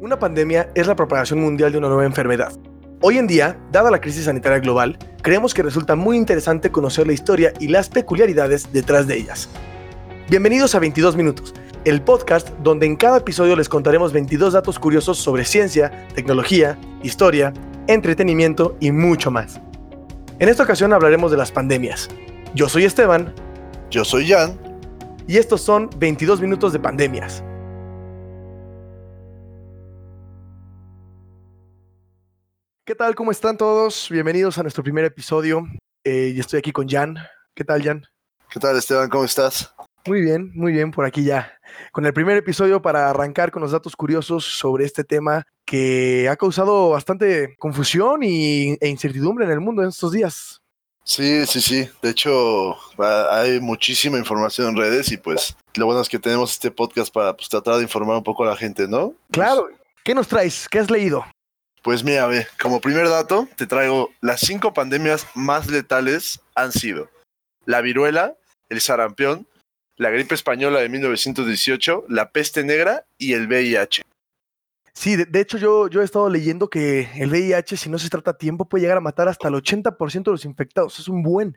Una pandemia es la propagación mundial de una nueva enfermedad. Hoy en día, dada la crisis sanitaria global, creemos que resulta muy interesante conocer la historia y las peculiaridades detrás de ellas. Bienvenidos a 22 Minutos, el podcast donde en cada episodio les contaremos 22 datos curiosos sobre ciencia, tecnología, historia, entretenimiento y mucho más. En esta ocasión hablaremos de las pandemias. Yo soy Esteban. Yo soy Jan. Y estos son 22 minutos de pandemias. ¿Qué tal? ¿Cómo están todos? Bienvenidos a nuestro primer episodio. Eh, y estoy aquí con Jan. ¿Qué tal, Jan? ¿Qué tal, Esteban? ¿Cómo estás? Muy bien, muy bien, por aquí ya. Con el primer episodio para arrancar con los datos curiosos sobre este tema que ha causado bastante confusión y, e incertidumbre en el mundo en estos días. Sí, sí, sí. De hecho, hay muchísima información en redes y pues lo bueno es que tenemos este podcast para pues, tratar de informar un poco a la gente, ¿no? Claro. ¿Qué nos traes? ¿Qué has leído? Pues mira, ve, como primer dato, te traigo las cinco pandemias más letales han sido la viruela, el sarampión, la gripe española de 1918, la peste negra y el VIH. Sí, de, hecho yo, yo he estado leyendo que el VIH, si no se trata a tiempo, puede llegar a matar hasta el 80% de los infectados. Es un buen.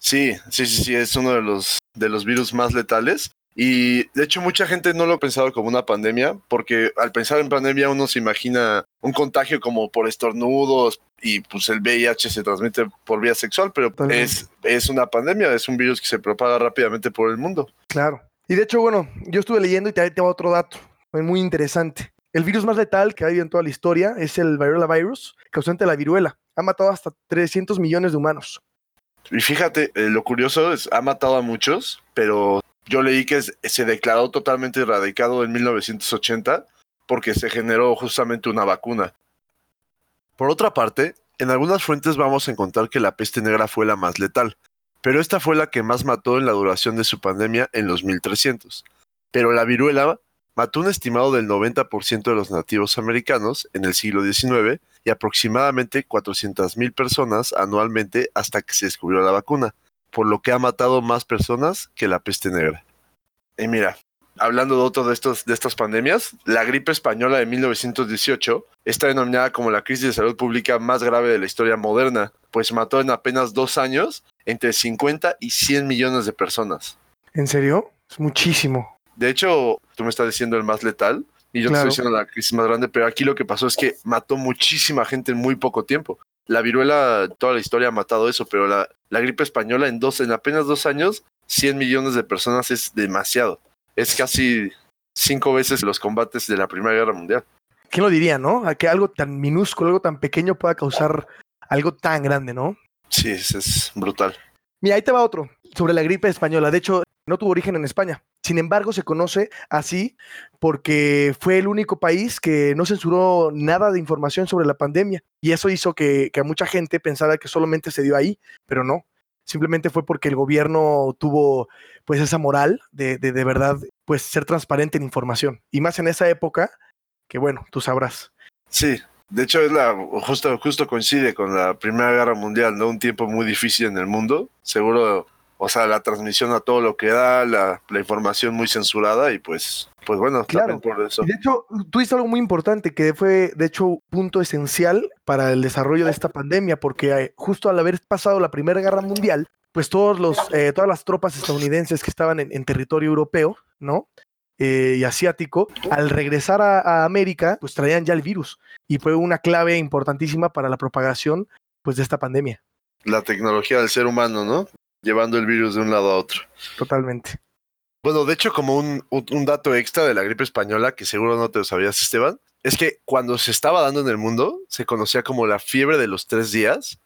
Sí, sí, sí, sí, es uno de los, de los virus más letales. Y de hecho mucha gente no lo ha pensado como una pandemia, porque al pensar en pandemia uno se imagina un contagio como por estornudos y pues el VIH se transmite por vía sexual, pero es, es una pandemia, es un virus que se propaga rápidamente por el mundo. Claro. Y de hecho, bueno, yo estuve leyendo y te tengo otro dato muy interesante. El virus más letal que ha habido en toda la historia es el viruela virus, causante de la viruela. Ha matado hasta 300 millones de humanos. Y fíjate, eh, lo curioso es, ha matado a muchos, pero yo leí que se declaró totalmente erradicado en 1980 porque se generó justamente una vacuna. Por otra parte, en algunas fuentes vamos a encontrar que la peste negra fue la más letal, pero esta fue la que más mató en la duración de su pandemia en los 1300. Pero la viruela mató un estimado del 90% de los nativos americanos en el siglo XIX y aproximadamente 400.000 personas anualmente hasta que se descubrió la vacuna por lo que ha matado más personas que la peste negra. Y mira, hablando de otro de, estos, de estas pandemias, la gripe española de 1918 está denominada como la crisis de salud pública más grave de la historia moderna, pues mató en apenas dos años entre 50 y 100 millones de personas. ¿En serio? Es muchísimo. De hecho, tú me estás diciendo el más letal y yo te estoy diciendo la crisis más grande, pero aquí lo que pasó es que mató muchísima gente en muy poco tiempo. La viruela, toda la historia ha matado eso, pero la, la gripe española en, dos, en apenas dos años, 100 millones de personas es demasiado. Es casi cinco veces los combates de la Primera Guerra Mundial. ¿Quién lo diría, no? A que algo tan minúsculo, algo tan pequeño pueda causar algo tan grande, ¿no? Sí, es, es brutal. Mira, ahí te va otro sobre la gripe española. De hecho, no tuvo origen en España. Sin embargo, se conoce así porque fue el único país que no censuró nada de información sobre la pandemia. Y eso hizo que, mucha gente pensara que solamente se dio ahí, pero no. Simplemente fue porque el gobierno tuvo pues esa moral de, de, de verdad pues ser transparente en información. Y más en esa época, que bueno, tú sabrás. Sí, de hecho, es la, justo, justo coincide con la Primera Guerra Mundial, ¿no? Un tiempo muy difícil en el mundo. Seguro o sea, la transmisión a todo lo que da, la, información muy censurada y pues, pues bueno, claro. por eso. de hecho, tú dices algo muy importante que fue, de hecho, un punto esencial para el desarrollo de esta pandemia, porque eh, justo al haber pasado la Primera Guerra Mundial, pues todos los, eh, todas las tropas estadounidenses que estaban en, territorio europeo, ¿no? Eh, y asiático, al regresar a, a, América, pues traían ya el virus y fue una clave importantísima para la propagación pues de esta pandemia. La tecnología del ser humano, ¿no? Llevando el virus de un lado a otro. Totalmente. Bueno, de hecho, como un, un, dato extra de la gripe española, que seguro no te lo sabías, Esteban, es que cuando se estaba dando en el mundo, se conocía como la fiebre de los tres días,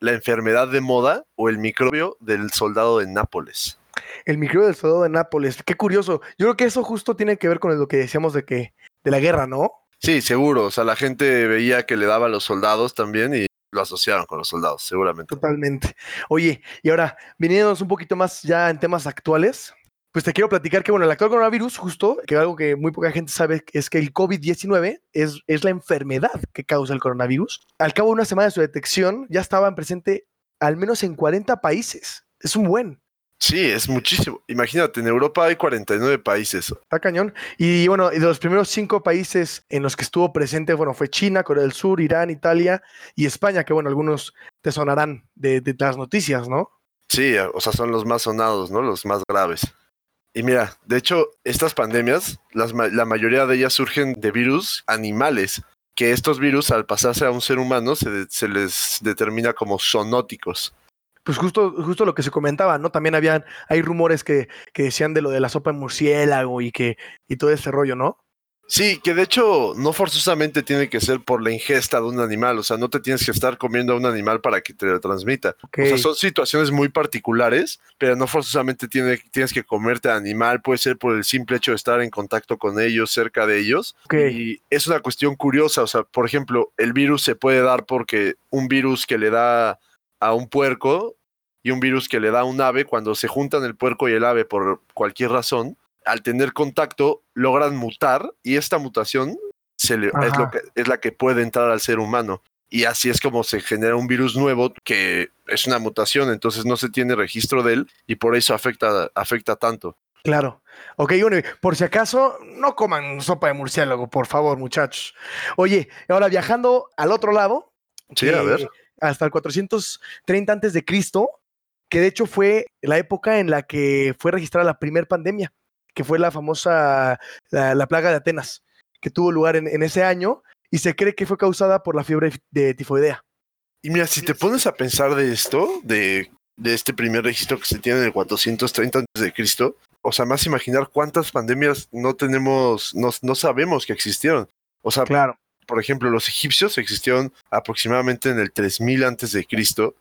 la enfermedad de moda o el microbio del soldado de Nápoles. El microbio del soldado de Nápoles, qué curioso. Yo creo que eso justo tiene que ver con lo que decíamos de que de la guerra, ¿no? Sí, seguro. O sea, la gente veía que le daba a los soldados también y lo asociaron con los soldados, seguramente. Totalmente. Oye, y ahora, viniéndonos un poquito más ya en temas actuales, pues te quiero platicar que, bueno, el actual coronavirus, justo, que algo que muy poca gente sabe, es que el COVID-19 es, es la enfermedad que causa el coronavirus. Al cabo de una semana de su detección, ya estaban presente al menos en 40 países. Es un buen. Sí, es muchísimo. Imagínate, en Europa hay 49 países. Está cañón. Y bueno, de los primeros cinco países en los que estuvo presente, bueno, fue China, Corea del Sur, Irán, Italia y España, que bueno, algunos te sonarán de, de las noticias, ¿no? Sí, o sea, son los más sonados, ¿no? Los más graves. Y mira, de hecho, estas pandemias, las, la mayoría de ellas surgen de virus animales, que estos virus al pasarse a un ser humano se, se les determina como zoonóticos pues justo, justo lo que se comentaba, ¿no? También habían, hay rumores que, que decían de lo de la sopa de murciélago y que, y todo ese rollo, ¿no? Sí, que de hecho no forzosamente tiene que ser por la ingesta de un animal, o sea, no te tienes que estar comiendo a un animal para que te lo transmita. O sea, son situaciones muy particulares, pero no forzosamente tiene, tienes que comerte al animal, puede ser por el simple hecho de estar en contacto con ellos, cerca de ellos. Y es una cuestión curiosa, o sea, por ejemplo, el virus se puede dar porque un virus que le da a un puerco y un virus que le da a un ave, cuando se juntan el puerco y el ave por cualquier razón, al tener contacto logran mutar y esta mutación se es, lo que, es la que puede entrar al ser humano. Y así es como se genera un virus nuevo que es una mutación, entonces no se tiene registro de él y por eso afecta, afecta tanto. Claro. Ok, bueno, por si acaso, no coman sopa de murciélago, por favor, muchachos. Oye, ahora viajando al otro lado. Sí, a ver hasta el 430 antes de Cristo, que de hecho fue la época en la que fue registrada la primera pandemia, que fue la famosa la, plaga de Atenas, que tuvo lugar en, ese año y se cree que fue causada por la fiebre de tifoidea. Y mira, si te pones a pensar de esto, de, de este primer registro que se tiene en el 430 antes de Cristo, o sea, más imaginar cuántas pandemias no tenemos, no, no sabemos que existieron. O sea, claro por ejemplo, los egipcios existieron aproximadamente en el 3000 antes de Cristo.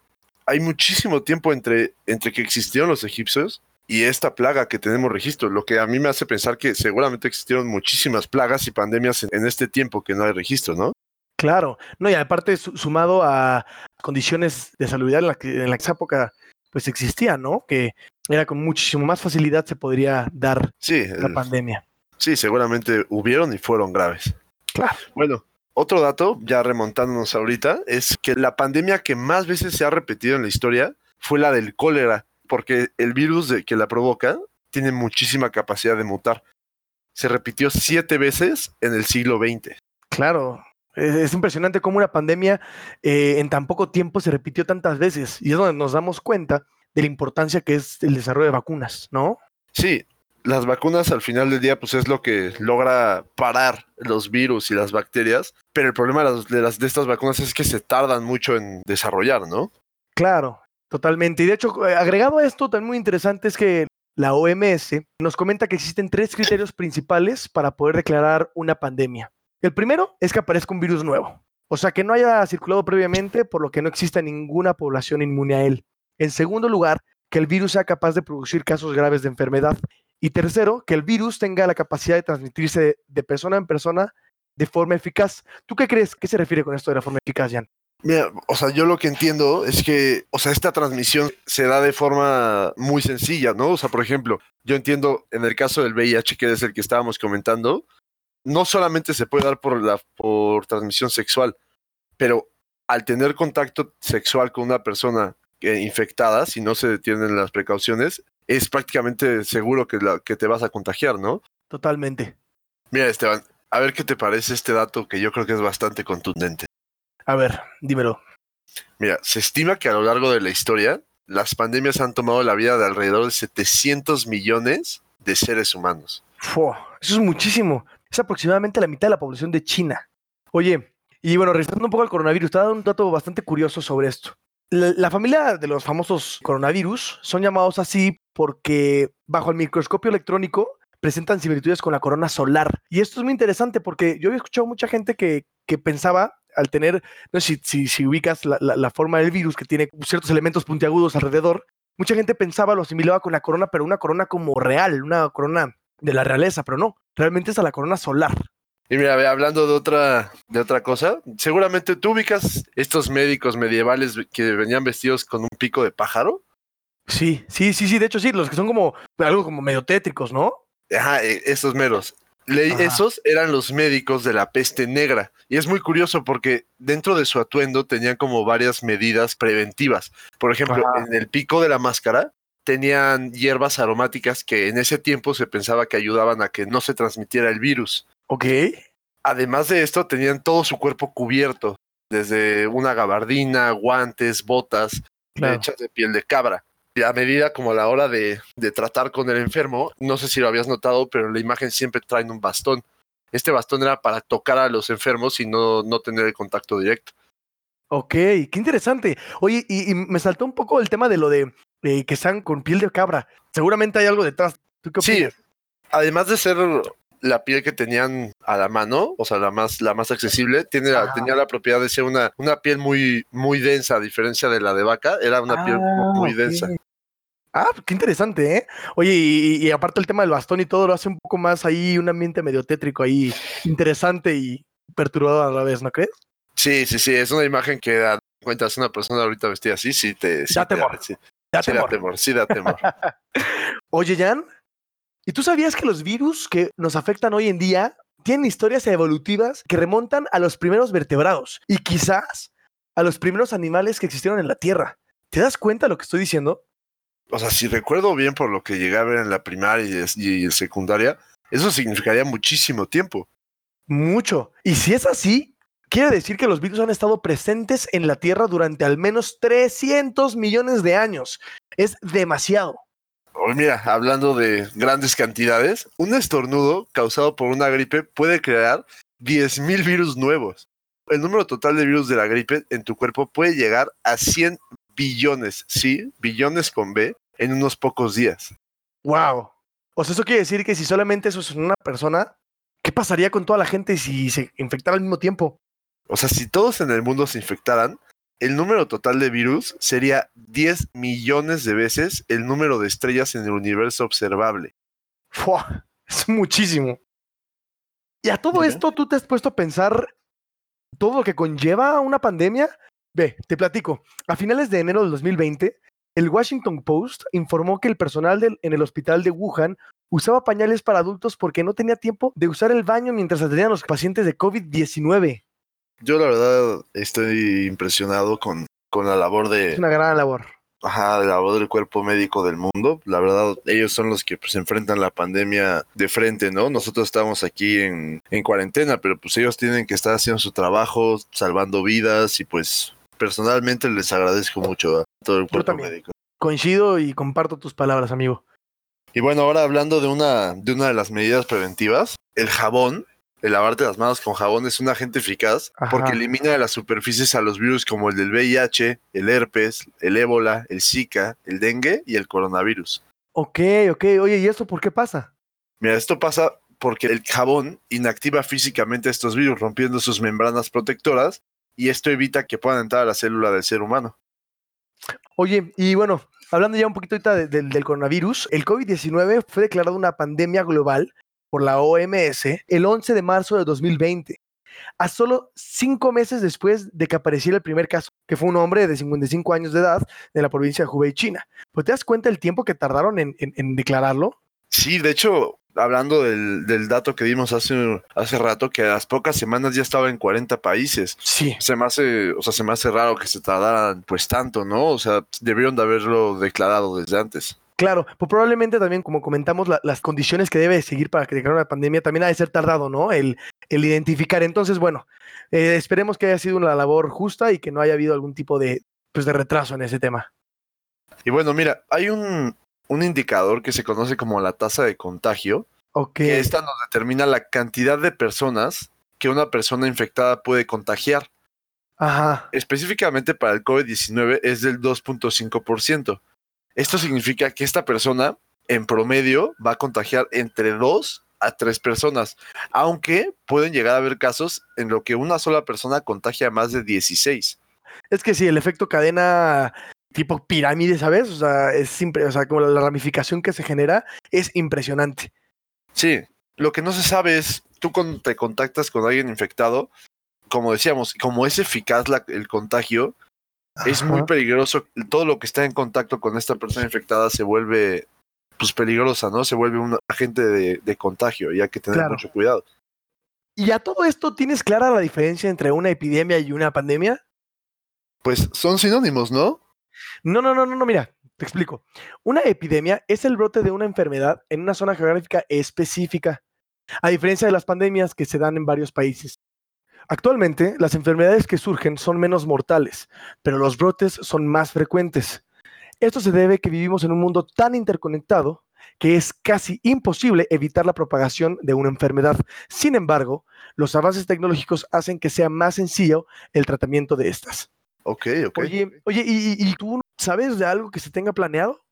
Hay muchísimo tiempo entre, entre que existieron los egipcios y esta plaga que tenemos registro, lo que a mí me hace pensar que seguramente existieron muchísimas plagas y pandemias en, este tiempo que no hay registro, ¿no? Claro, no, y aparte sumado a condiciones de salud en la que en la época pues existía, ¿no? Que era con muchísimo más facilidad se podría dar la pandemia. Sí, seguramente hubieron y fueron graves. Claro. Bueno, otro dato, ya remontándonos ahorita, es que la pandemia que más veces se ha repetido en la historia fue la del cólera, porque el virus de, que la provoca tiene muchísima capacidad de mutar. Se repitió siete veces en el siglo XX. Claro, es, impresionante cómo una pandemia eh, en tan poco tiempo se repitió tantas veces y es donde nos damos cuenta de la importancia que es el desarrollo de vacunas, ¿no? Sí, las vacunas al final del día pues es lo que logra parar los virus y las bacterias, pero el problema de, las, de estas vacunas es que se tardan mucho en desarrollar, ¿no? Claro, totalmente. Y de hecho, eh, agregado a esto, también muy interesante es que la OMS nos comenta que existen tres criterios principales para poder declarar una pandemia. El primero es que aparezca un virus nuevo, o sea, que no haya circulado previamente, por lo que no exista ninguna población inmune a él. En segundo lugar, que el virus sea capaz de producir casos graves de enfermedad. Y tercero, que el virus tenga la capacidad de transmitirse de, persona en persona de forma eficaz. ¿Tú qué crees? ¿Qué se refiere con esto de la forma eficaz, Jan? Mira, o sea, yo lo que entiendo es que, o sea, esta transmisión se da de forma muy sencilla, ¿no? O sea, por ejemplo, yo entiendo en el caso del VIH, que es el que estábamos comentando, no solamente se puede dar por, la, por transmisión sexual, pero al tener contacto sexual con una persona infectada, si no se detienen las precauciones, es prácticamente seguro que, la, que te vas a contagiar, ¿no? Totalmente. Mira, Esteban, a ver qué te parece este dato que yo creo que es bastante contundente. A ver, dímelo. Mira, se estima que a lo largo de la historia, las pandemias han tomado la vida de alrededor de 700 millones de seres humanos. eso es muchísimo. Es aproximadamente la mitad de la población de China. Oye, y bueno, regresando un poco al coronavirus, te ha dado un dato bastante curioso sobre esto. La, familia de los famosos coronavirus son llamados así porque bajo el microscopio electrónico presentan similitudes con la corona solar. Y esto es muy interesante porque yo había escuchado mucha gente que, que pensaba al tener, no sé si, si, ubicas la, la, forma del virus que tiene ciertos elementos puntiagudos alrededor, mucha gente pensaba, lo asimilaba con la corona, pero una corona como real, una corona de la realeza, pero no, realmente es a la corona solar. Y mira, hablando de otra, de otra cosa, seguramente tú ubicas estos médicos medievales que venían vestidos con un pico de pájaro. Sí, sí, sí, sí, de hecho sí, los que son como algo como medio tétricos, ¿no? Ajá, e, esos meros. Esos eran los médicos de la peste negra. Y es muy curioso porque dentro de su atuendo tenían como varias medidas preventivas. Por ejemplo, en el pico de la máscara tenían hierbas aromáticas que en ese tiempo se pensaba que ayudaban a que no se transmitiera el virus. Ok. Además de esto, tenían todo su cuerpo cubierto, desde una gabardina, guantes, botas, Claro. hechas de piel de cabra. A medida como a la hora de, de tratar con el enfermo, no sé si lo habías notado, pero en la imagen siempre traen un bastón. Este bastón era para tocar a los enfermos y no, no tener el contacto directo. Ok, qué interesante. Oye, y, y me saltó un poco el tema de lo de eh, que están con piel de cabra. Seguramente hay algo detrás. ¿Tú qué Sí, opinas? además de ser la piel que tenían a la mano, o sea, la más, la más accesible, tiene la- tenía la propiedad de ser una, una piel muy, muy densa, a diferencia de la de vaca, era una piel Ah, muy densa. Ah, qué interesante, ¿eh? Oye, y, aparte el tema del bastón y todo lo hace un poco más ahí, un ambiente medio tétrico ahí, interesante y perturbador a la vez, ¿no crees? Sí, sí, sí, es una imagen que da cuenta, es una persona ahorita vestida así, sí te... sí Da te- temor. Ya sí da temor, sí da temor. Oye, Jan, ¿y tú sabías que los virus que nos afectan hoy en día tienen historias evolutivas que remontan a los primeros vertebrados y quizás a los primeros animales que existieron en la Tierra? ¿Te das cuenta de lo que estoy diciendo? O sea, si recuerdo bien por lo que llegué a ver en la primaria y, en secundaria, eso significaría muchísimo tiempo. Mucho. Y si es así, quiere decir que los virus han estado presentes en la Tierra durante al menos 300 millones de años. Es demasiado. Oye, mira, hablando de grandes cantidades, un estornudo causado por una gripe puede crear 10.000 virus nuevos. El número total de virus de la gripe en tu cuerpo puede llegar a 100 billones, sí, billones con B, en unos pocos días. Wow. O sea, eso quiere decir que si solamente eso es una persona, ¿qué pasaría con toda la gente si se infectara al mismo tiempo? O sea, si todos en el mundo se infectaran, el número total de virus sería 10 millones de veces el número de estrellas en el universo observable. ¡Fua! Es muchísimo. Y a todo esto, ¿tú te has puesto a pensar todo lo que conlleva una pandemia? Ve, te platico. A finales de enero del 2020, el Washington Post informó que el personal del- en el hospital de Wuhan usaba pañales para adultos porque no tenía tiempo de usar el baño mientras atendían a los pacientes de COVID-19. Yo la verdad estoy impresionado con, con la labor de, Es una gran labor. ajá, la labor del cuerpo médico del mundo. La verdad, ellos son los que pues, enfrentan la pandemia de frente, ¿no? Nosotros estamos aquí en, en cuarentena, pero pues ellos tienen que estar haciendo su trabajo, salvando vidas y pues personalmente les agradezco mucho a todo el cuerpo médico. Coincido y comparto tus palabras, amigo. Y bueno, ahora hablando de una, de una de las medidas preventivas, el jabón, el lavarte las manos con jabón es un agente eficaz Ajá. porque elimina de las superficies a los virus como el del VIH, el herpes, el ébola, el Zika, el dengue y el coronavirus. Ok, ok. Oye, ¿y esto por qué pasa? Mira, esto pasa porque el jabón inactiva físicamente estos virus rompiendo sus membranas protectoras y esto evita que puedan entrar a la célula del ser humano. Oye, y bueno, hablando ya un poquito ahorita de- del coronavirus, el COVID-19 fue declarado una pandemia global por la OMS el 11 de marzo de 2020, a solo cinco meses después de que apareciera el primer caso, que fue un hombre de 55 años de edad de la provincia de Hubei, China. ¿Pues te das cuenta el tiempo que tardaron en, en- en declararlo? Sí, de hecho, hablando del, del dato que dimos hace, hace rato, que a las pocas semanas ya estaba en 40 países. Sí. Se me hace, o sea, se me hace raro que se tardaran pues tanto, ¿no? O sea, debieron de haberlo declarado desde antes. Claro, pues probablemente también, como comentamos, la- las condiciones que debe seguir para que una pandemia también ha de ser tardado, ¿no? El, el identificar. Entonces, bueno, eh, esperemos que haya sido una labor justa y que no haya habido algún tipo de, pues, de retraso en ese tema. Y bueno, mira, hay un, un indicador que se conoce como la tasa de contagio, Ok. que esta nos determina la cantidad de personas que una persona infectada puede contagiar. Ajá. Específicamente para el COVID-19 es del 2.5%. Esto significa que esta persona en promedio va a contagiar entre 2 a 3 personas, aunque pueden llegar a haber casos en lo que una sola persona contagia a más de 16. Es que sí, el efecto cadena tipo pirámide, ¿sabes? O sea, es simple, o sea, como la ramificación que se genera es impresionante. Sí, lo que no se sabe es, tú cuando te contactas con alguien infectado, como decíamos, como es eficaz la- el contagio, es muy peligroso. Todo lo que está en contacto con esta persona infectada se vuelve pues peligrosa, ¿no? Se vuelve un agente de, de contagio y hay que tener Claro. mucho cuidado. ¿Y a todo esto tienes clara la diferencia entre una epidemia y una pandemia? Pues son sinónimos, ¿no? No, no, no, no, no, mira, te explico. Una epidemia es el brote de una enfermedad en una zona geográfica específica, a diferencia de las pandemias que se dan en varios países. Actualmente, las enfermedades que surgen son menos mortales, pero los brotes son más frecuentes. Esto se debe a que vivimos en un mundo tan interconectado que es casi imposible evitar la propagación de una enfermedad. Sin embargo, los avances tecnológicos hacen que sea más sencillo el tratamiento de estas. Ok, ok. Oye, oye ¿y, y tú sabes de algo que se tenga planeado?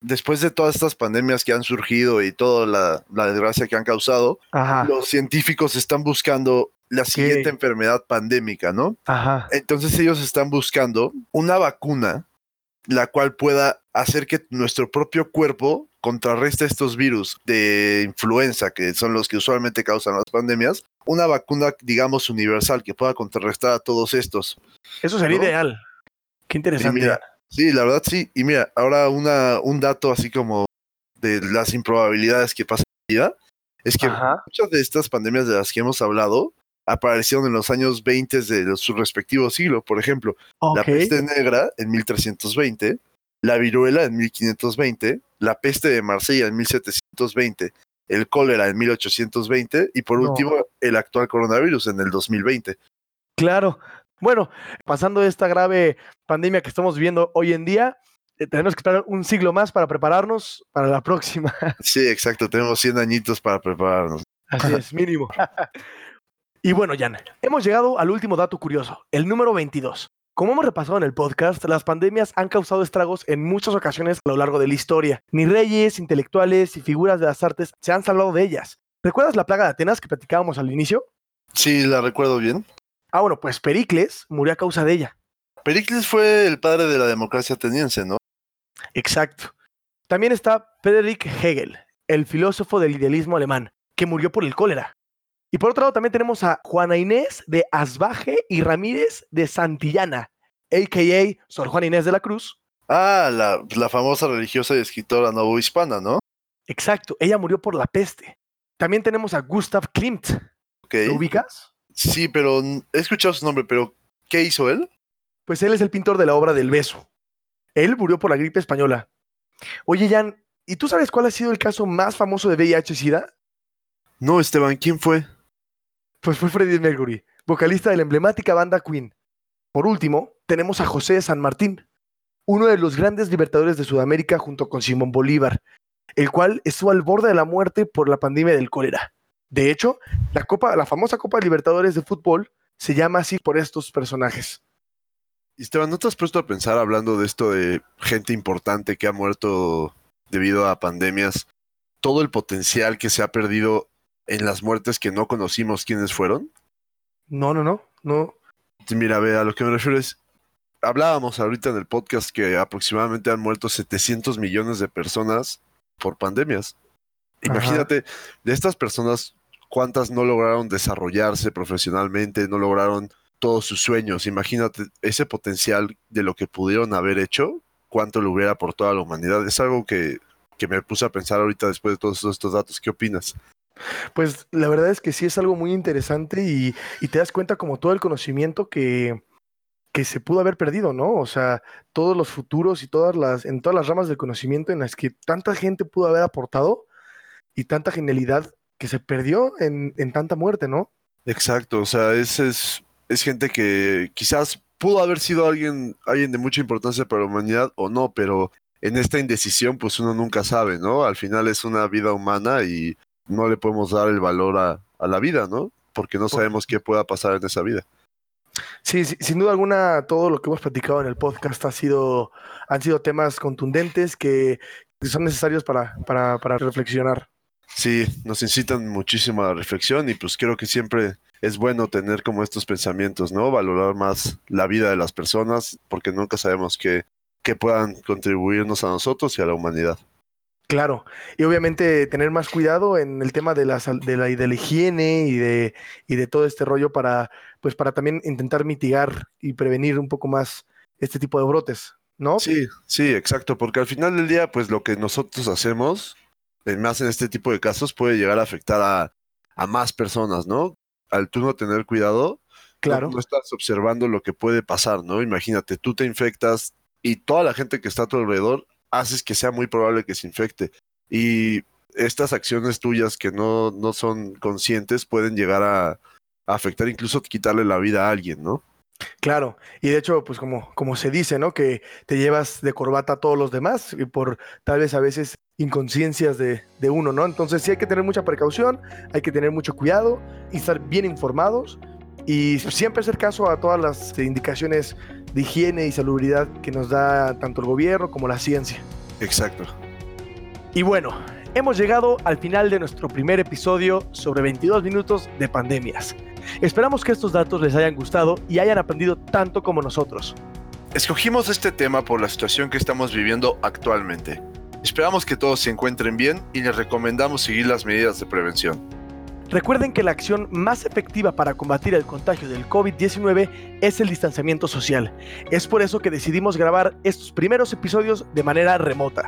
Después de todas estas pandemias que han surgido y toda la, la desgracia que han causado, Ajá, los científicos están buscando la siguiente enfermedad pandémica, ¿no? ajá. Entonces ellos están buscando una vacuna la cual pueda hacer que nuestro propio cuerpo contrarreste estos virus de influenza, que son los que usualmente causan las pandemias, una vacuna, digamos, universal que pueda contrarrestar a todos estos. Eso sería ¿No? ideal. Qué interesante. Mira, sí, la verdad sí. Y mira, ahora una, un dato así como de las improbabilidades que pasan en la vida, es que Ajá. muchas de estas pandemias de las que hemos hablado aparecieron en los años 20 de su respectivo siglo. Por ejemplo, la peste negra en 1320, la viruela en 1520, la peste de Marsella en 1720, el cólera en 1820 y por No. último el actual coronavirus en el 2020. Claro. Bueno, pasando esta grave pandemia que estamos viviendo hoy en día, eh, tenemos que esperar un siglo más para prepararnos para la próxima. Sí, exacto, tenemos 100 añitos para prepararnos. Así es, mínimo. y bueno, Jan, hemos llegado al último dato curioso, el número 22. Como hemos repasado en el podcast, las pandemias han causado estragos en muchas ocasiones a lo largo de la historia. Ni reyes, intelectuales y figuras de las artes se han salvado de ellas. ¿Recuerdas la plaga de Atenas que platicábamos al inicio? Sí, la recuerdo bien. Ah, bueno, pues Pericles murió a causa de ella. Pericles fue el padre de la democracia ateniense, ¿no? Exacto. También está Friedrich Hegel, el filósofo del idealismo alemán, que murió por el cólera. Y por otro lado también tenemos a Juana Inés de Asbaje y Ramírez de Santillana, a.k.a. Sor Juana Inés de la Cruz. Ah, la, la famosa religiosa y escritora novohispana, ¿no? Exacto, ella murió por la peste. También tenemos a Gustav Klimt. Ok. ¿Lo ubicas? Sí, pero he escuchado su nombre, pero ¿qué hizo él? Pues él es el pintor de la obra del beso. Él murió por la gripe española. Oye, Jan, ¿y tú sabes cuál ha sido el caso más famoso de VIH-Sida? No, Esteban, ¿quién fue? Pues fue Freddie Mercury, vocalista de la emblemática banda Queen. Por último, tenemos a José de San Martín, uno de los grandes libertadores de Sudamérica junto con Simón Bolívar, el cual estuvo al borde de la muerte por la pandemia del cólera. De hecho, la, Copa, la famosa Copa Libertadores de fútbol se llama así por estos personajes. Esteban, ¿no te has puesto a pensar hablando de esto de gente importante que ha muerto debido a pandemias? Todo el potencial que se ha perdido en las muertes que no conocimos quiénes fueron. No, no, no, no. Mira, ve, a lo que me refiero es, hablábamos ahorita en el podcast que aproximadamente han muerto 700 millones de personas por pandemias. Imagínate, de estas personas, ¿cuántas no lograron desarrollarse profesionalmente, no lograron todos sus sueños? Imagínate ese potencial de lo que pudieron haber hecho, cuánto le hubiera aportado a la humanidad. Es algo que, que me puse a pensar ahorita después de todos estos datos. ¿Qué opinas? Pues la verdad es que sí es algo muy interesante y, te das cuenta como todo el conocimiento que, que se pudo haber perdido, ¿no? O sea, todos los futuros y todas las, en todas las ramas del conocimiento en las que tanta gente pudo haber aportado y tanta genialidad que se perdió en, en tanta muerte, ¿no? Exacto, o sea, es, es, es gente que quizás pudo haber sido alguien, alguien de mucha importancia para la humanidad o no, pero en esta indecisión pues uno nunca sabe, ¿no? Al final es una vida humana y no le podemos dar el valor a, a la vida, ¿no? Porque no sabemos qué pueda pasar en esa vida. Sí, sí, sin duda alguna, todo lo que hemos platicado en el podcast ha sido, han sido temas contundentes que, que son necesarios para, para, para reflexionar. Sí, nos incitan muchísimo a la reflexión y pues creo que siempre es bueno tener como estos pensamientos, ¿no? Valorar más la vida de las personas porque nunca sabemos qué, qué puedan contribuirnos a nosotros y a la humanidad. Claro, y obviamente tener más cuidado en el tema de la, de la, y de la higiene y de, y de todo este rollo para, pues para también intentar mitigar y prevenir un poco más este tipo de brotes, ¿no? Sí, sí, exacto, porque al final del día, pues lo que nosotros hacemos, eh, más en este tipo de casos, puede llegar a afectar a, a más personas, ¿no? Al tú no tener cuidado, claro. no, no estás observando lo que puede pasar, ¿no? Imagínate, tú te infectas, y toda la gente que está a tu alrededor haces que sea muy probable que se infecte. Y estas acciones tuyas que no, no son conscientes pueden llegar a, afectar, incluso quitarle la vida a alguien, ¿no? Claro, y de hecho, pues como, como se dice, ¿no? Que te llevas de corbata a todos los demás y por tal vez a veces inconsciencias de, de, uno, ¿no? Entonces sí hay que tener mucha precaución, hay que tener mucho cuidado y estar bien informados y siempre hacer caso a todas las indicaciones de higiene y salubridad que nos da tanto el gobierno como la ciencia. Exacto. Y bueno, hemos llegado al final de nuestro primer episodio sobre 22 minutos de pandemias. Esperamos que estos datos les hayan gustado y hayan aprendido tanto como nosotros. Escogimos este tema por la situación que estamos viviendo actualmente. Esperamos que todos se encuentren bien y les recomendamos seguir las medidas de prevención. Recuerden que la acción más efectiva para combatir el contagio del COVID-19 es el distanciamiento social. Es por eso que decidimos grabar estos primeros episodios de manera remota.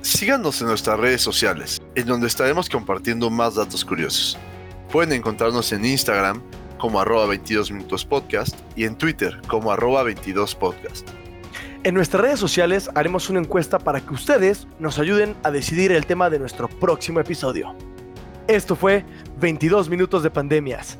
Síganos en nuestras redes sociales, en donde estaremos compartiendo más datos curiosos. Pueden encontrarnos en Instagram como arroba 22 minutos podcast y en Twitter como arroba 22 podcast. En nuestras redes sociales haremos una encuesta para que ustedes nos ayuden a decidir el tema de nuestro próximo episodio. Esto fue 22 minutos de pandemias.